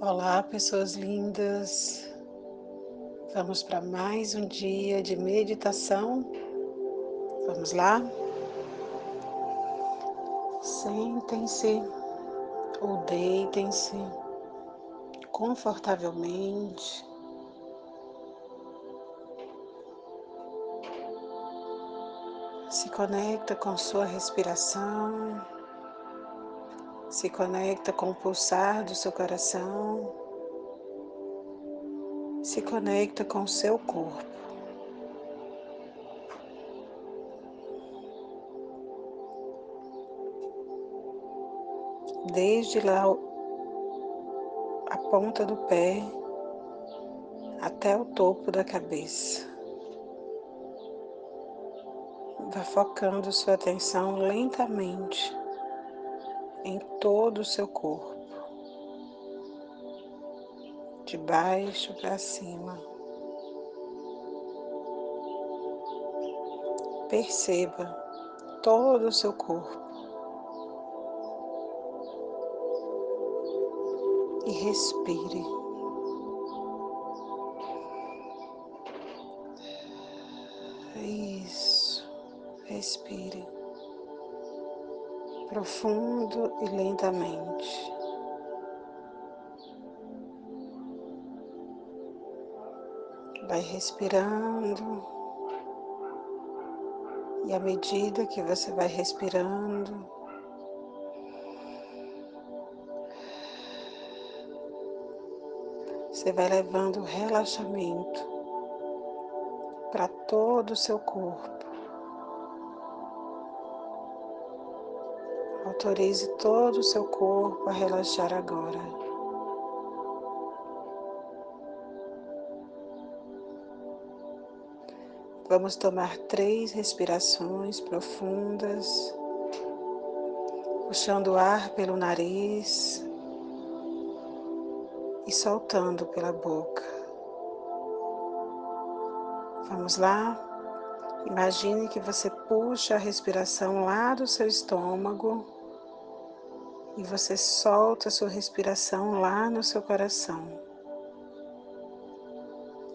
Olá, pessoas lindas. Vamos para mais um dia de meditação. Vamos lá? Sentem-se ou deitem-se confortavelmente. Se conecta com sua respiração. Se conecta com o pulsar do seu coração. Se conecta com o seu corpo. Desde lá a ponta do pé até o topo da cabeça. Vá focando sua atenção lentamente em todo o seu corpo, de baixo para cima. Perceba todo o seu corpo e respire. Isso, respire profundo e lentamente. Vai respirando, e à medida que você vai respirando, você vai levando relaxamento para todo o seu corpo. Autorize todo o seu corpo a relaxar agora. Vamos tomar três respirações profundas, puxando o ar pelo nariz e soltando pela boca. Vamos lá? Imagine que você puxa a respiração lá do seu estômago e você solta a sua respiração lá no seu coração.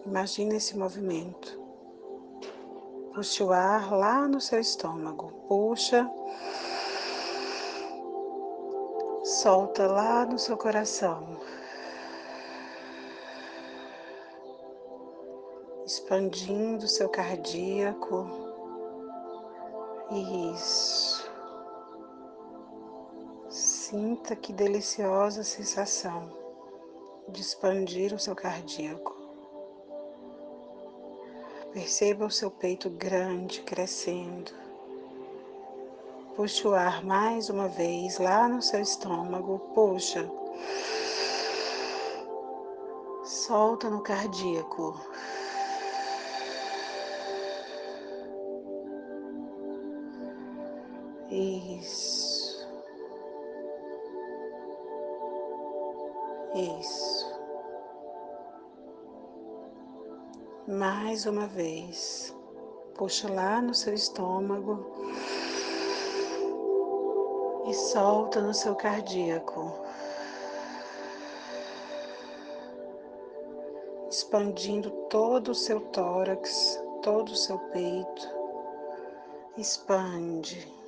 Imagine esse movimento. Puxe o ar lá no seu estômago. Puxa. Solta lá no seu coração. Expandindo seu cardíaco. Isso. Sinta que deliciosa sensação de expandir o seu cardíaco. Perceba o seu peito grande crescendo. Puxe o ar mais uma vez lá no seu estômago. Puxa. Solta no cardíaco. Isso. Isso. Mais uma vez. Puxa lá no seu estômago e solta no seu cardíaco. Expandindo todo o seu tórax, todo o seu peito. Expande.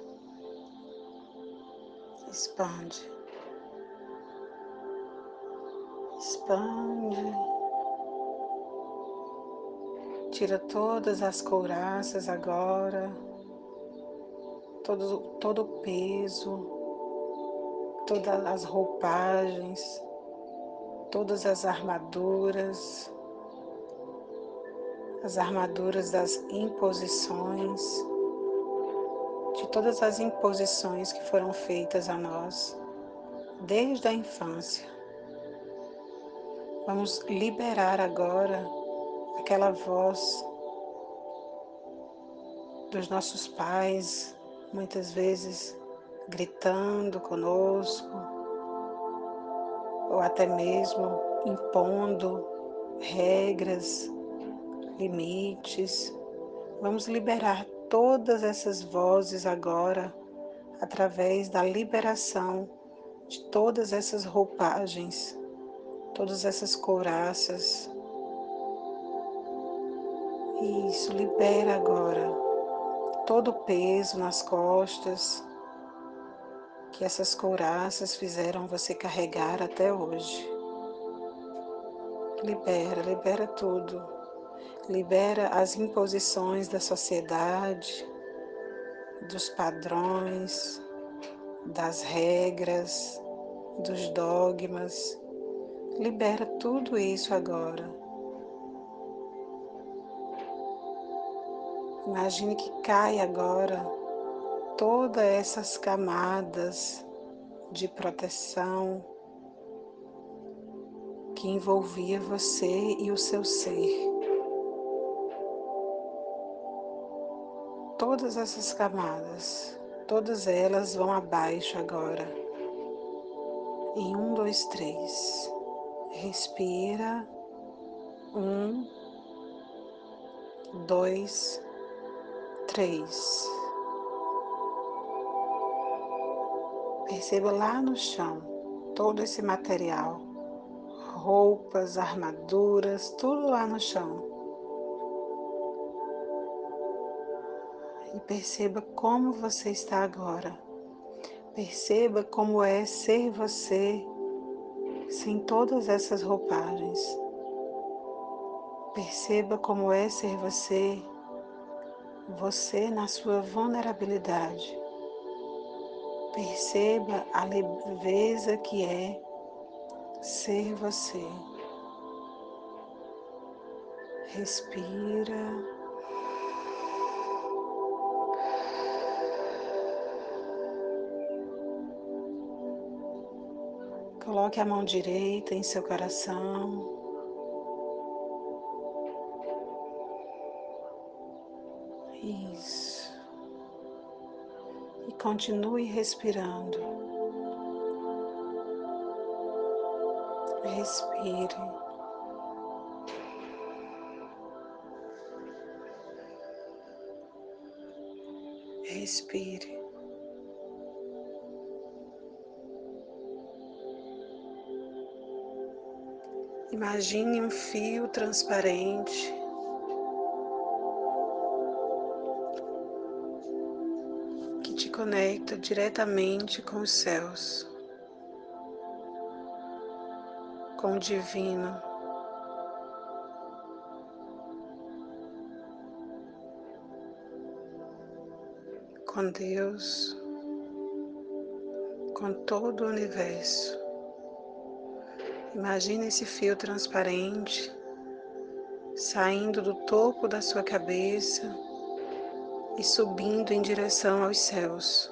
Expande. expande, tira todas as couraças agora, todo, todo o peso, todas as roupagens, todas as armaduras, as armaduras das imposições, de todas as imposições que foram feitas a nós desde a infância. Vamos liberar agora aquela voz dos nossos pais, muitas vezes gritando conosco, ou até mesmo impondo regras, limites. Vamos liberar todas essas vozes agora através da liberação de todas essas roupagens todas essas couraças. Isso, libera agora todo o peso nas costas que essas couraças fizeram você carregar até hoje. Libera, libera tudo. Libera as imposições da sociedade, dos padrões, das regras, dos dogmas. Libera tudo isso agora. Imagine que cai agora todas essas camadas de proteção que envolvia você e o seu ser. Todas essas camadas, todas elas vão abaixo agora. Em um, dois, três. Respira. Um, dois, três. Perceba lá no chão todo esse material roupas, armaduras, tudo lá no chão. E perceba como você está agora. Perceba como é ser você sem todas essas roupagens. Perceba como é ser você, você na sua vulnerabilidade. Perceba a leveza que é ser você. Respira. Coloque a mão direita em seu coração. Isso. E continue respirando. Respire. Respire. Imagine um fio transparente que te conecta diretamente com os céus. com o divino. Com Deus, com todo o universo. Imagine esse fio transparente saindo do topo da sua cabeça e subindo em direção aos céus.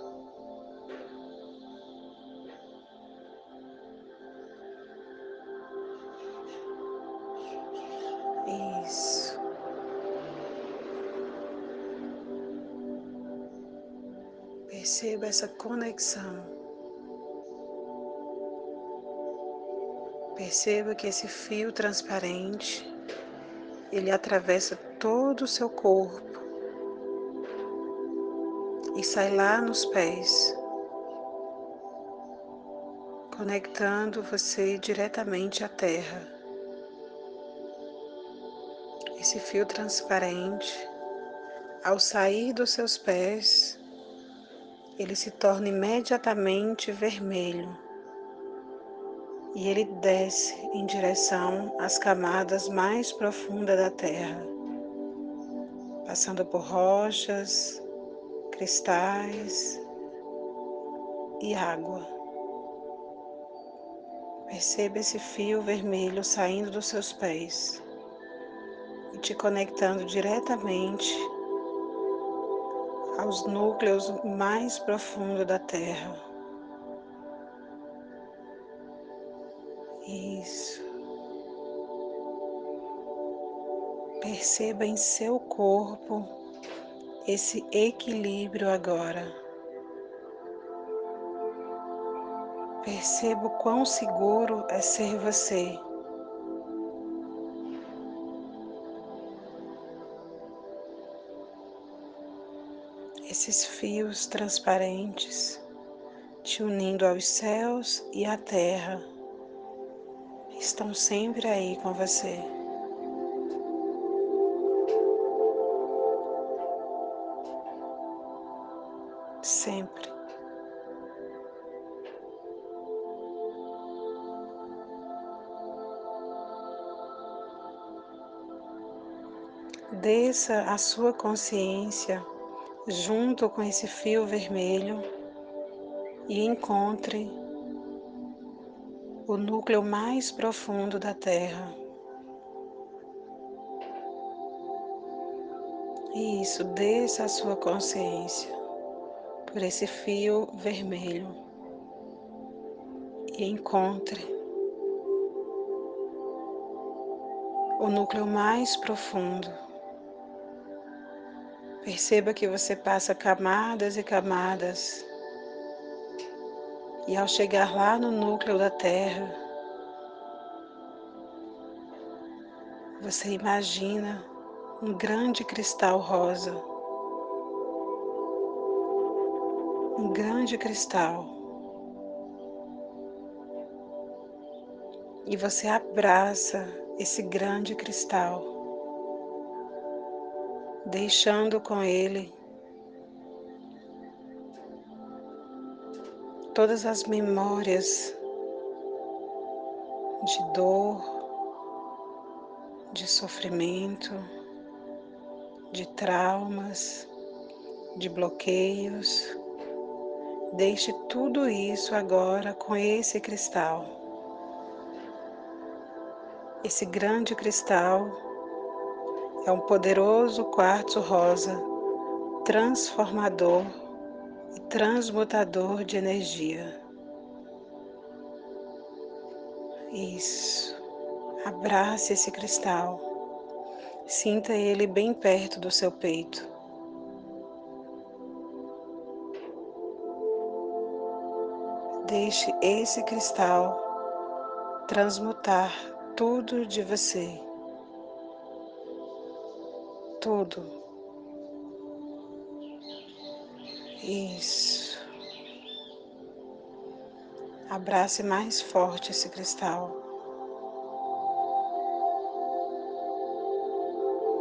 Perceba essa conexão. Perceba que esse fio transparente, ele atravessa todo o seu corpo e sai lá nos pés, conectando você diretamente à terra. Esse fio transparente, ao sair dos seus pés, ele se torna imediatamente vermelho e ele desce em direção às camadas mais profundas da Terra, passando por rochas, cristais e água. Perceba esse fio vermelho saindo dos seus pés e te conectando diretamente aos núcleos mais profundos da Terra. Isso. Perceba em seu corpo esse equilíbrio agora. Perceba o quão seguro é ser você. esses fios transparentes te unindo aos céus e à terra, estão sempre aí com você. Sempre. Desça a sua consciência junto com esse fio vermelho e encontre o núcleo mais profundo da Terra. E isso, desça a sua consciência por esse fio vermelho e encontre o núcleo mais profundo. Perceba que você passa camadas e camadas e ao chegar lá no núcleo da Terra, você imagina um grande cristal rosa. Um grande cristal. E você abraça esse grande cristal, deixando com ele todas as memórias de dor, de sofrimento, de traumas, de bloqueios. Deixe tudo isso agora com esse cristal. Esse grande cristal é um poderoso quartzo rosa transformador transmutador de energia. Isso. Abrace esse cristal. Sinta ele bem perto do seu peito. Deixe esse cristal transmutar tudo de você. Tudo. Isso. Abrace mais forte esse cristal.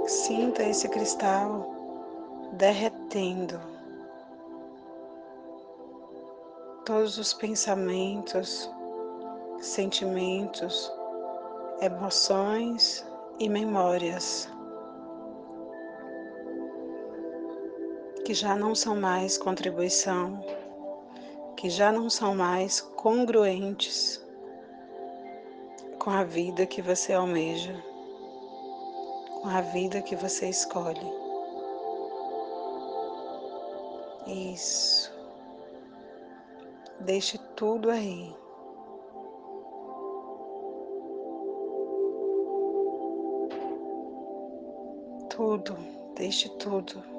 Sinta esse cristal derretendo todos os pensamentos, sentimentos, emoções e memórias que já não são mais contribuição, que já não são mais congruentes com a vida que você almeja, com a vida que você escolhe. Isso. Deixe tudo aí. Tudo, deixe tudo.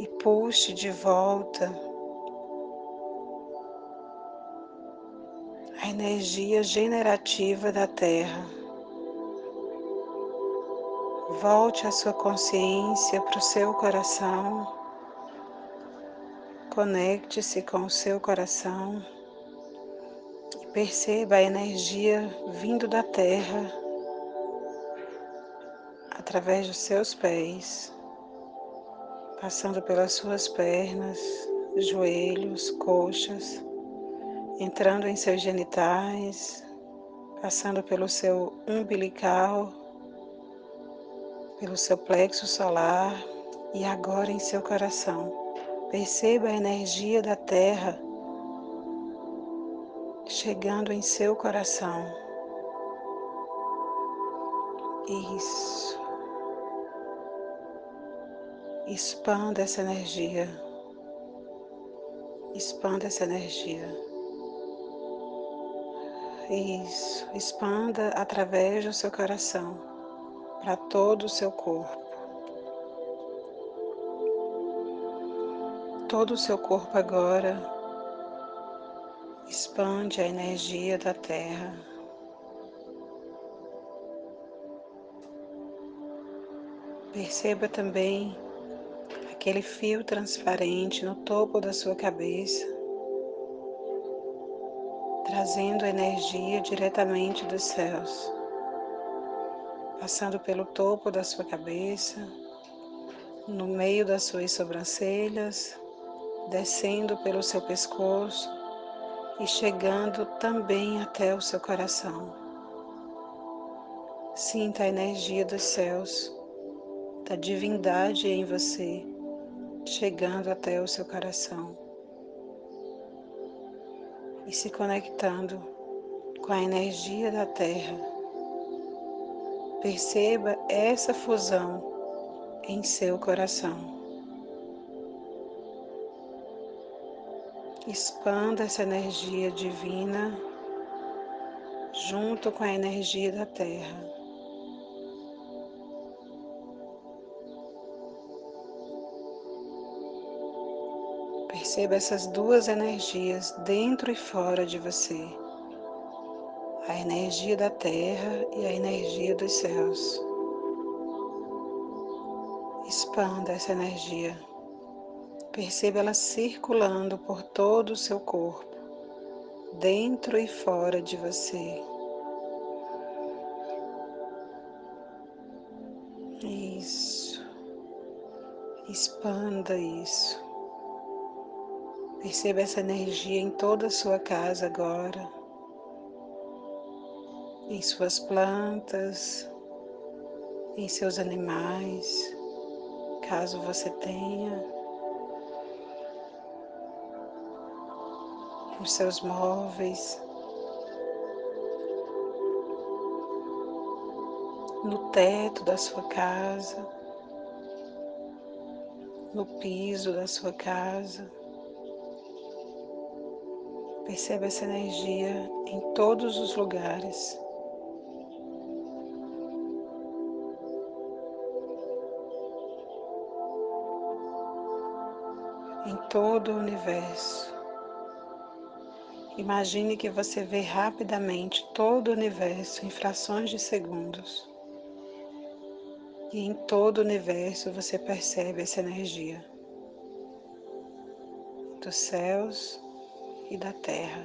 E puxe de volta a energia generativa da Terra. Volte a sua consciência para o seu coração. Conecte-se com o seu coração e perceba a energia vindo da Terra através dos seus pés passando pelas suas pernas, joelhos, coxas, entrando em seus genitais, passando pelo seu umbilical, pelo seu plexo solar e agora em seu coração. Perceba a energia da Terra chegando em seu coração. Isso. Expanda essa energia. Expanda essa energia. Isso. Expanda através do seu coração para todo o seu corpo. Todo o seu corpo agora expande a energia da Terra. Perceba também aquele fio transparente no topo da sua cabeça. trazendo energia diretamente dos céus, passando pelo topo da sua cabeça, no meio das suas sobrancelhas, descendo pelo seu pescoço e chegando também até o seu coração. Sinta a energia dos céus, da divindade em você, chegando até o seu coração e se conectando com a energia da Terra. Perceba essa fusão em seu coração. Expanda essa energia divina junto com a energia da Terra. Perceba essas duas energias dentro e fora de você. A energia da terra e a energia dos céus. Expanda essa energia. Perceba ela circulando por todo o seu corpo, dentro e fora de você. Isso. Expanda isso. Perceba essa energia em toda a sua casa agora, em suas plantas, em seus animais, caso você tenha, nos seus móveis, no teto da sua casa, no piso da sua casa. Perceba essa energia em todos os lugares. Em todo o universo. Imagine que você vê rapidamente todo o universo em frações de segundos. E em todo o universo você percebe essa energia dos céus e da terra.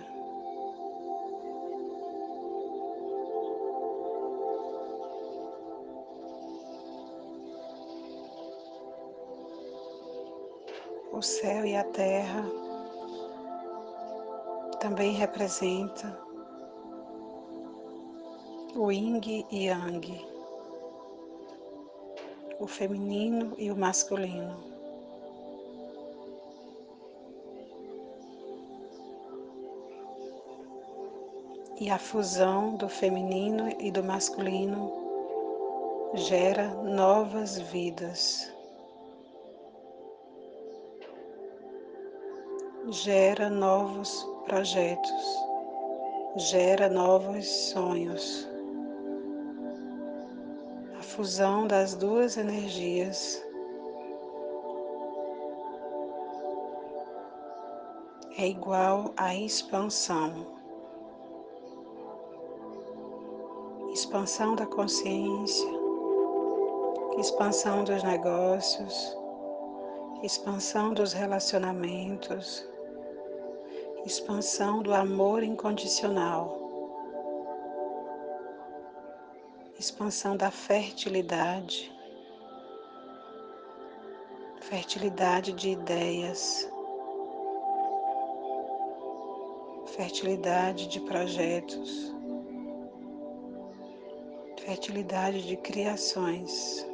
O céu e a terra também representa o yin e yang, o feminino e o masculino. E a fusão do feminino e do masculino gera novas vidas, gera novos projetos, gera novos sonhos. A fusão das duas energias é igual à expansão. Expansão da consciência, expansão dos negócios, expansão dos relacionamentos, expansão do amor incondicional, expansão da fertilidade, fertilidade de ideias, fertilidade de projetos fertilidade de criações.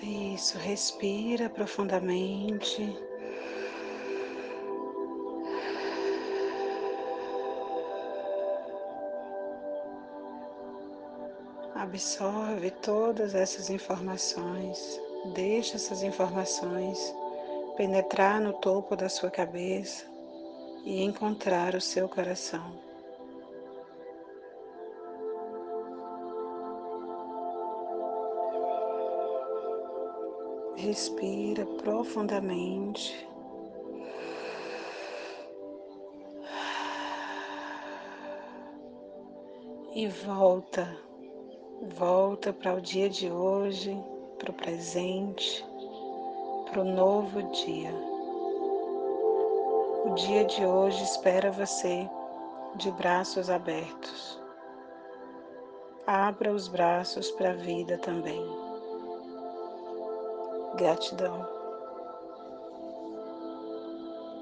Isso, respira profundamente. Absorve todas essas informações, deixa essas informações penetrar no topo da sua cabeça e encontrar o seu coração. Respira profundamente. E volta, volta para o dia de hoje, para o presente, para o novo dia. O dia de hoje espera você de braços abertos. Abra os braços para a vida também. Gratidão.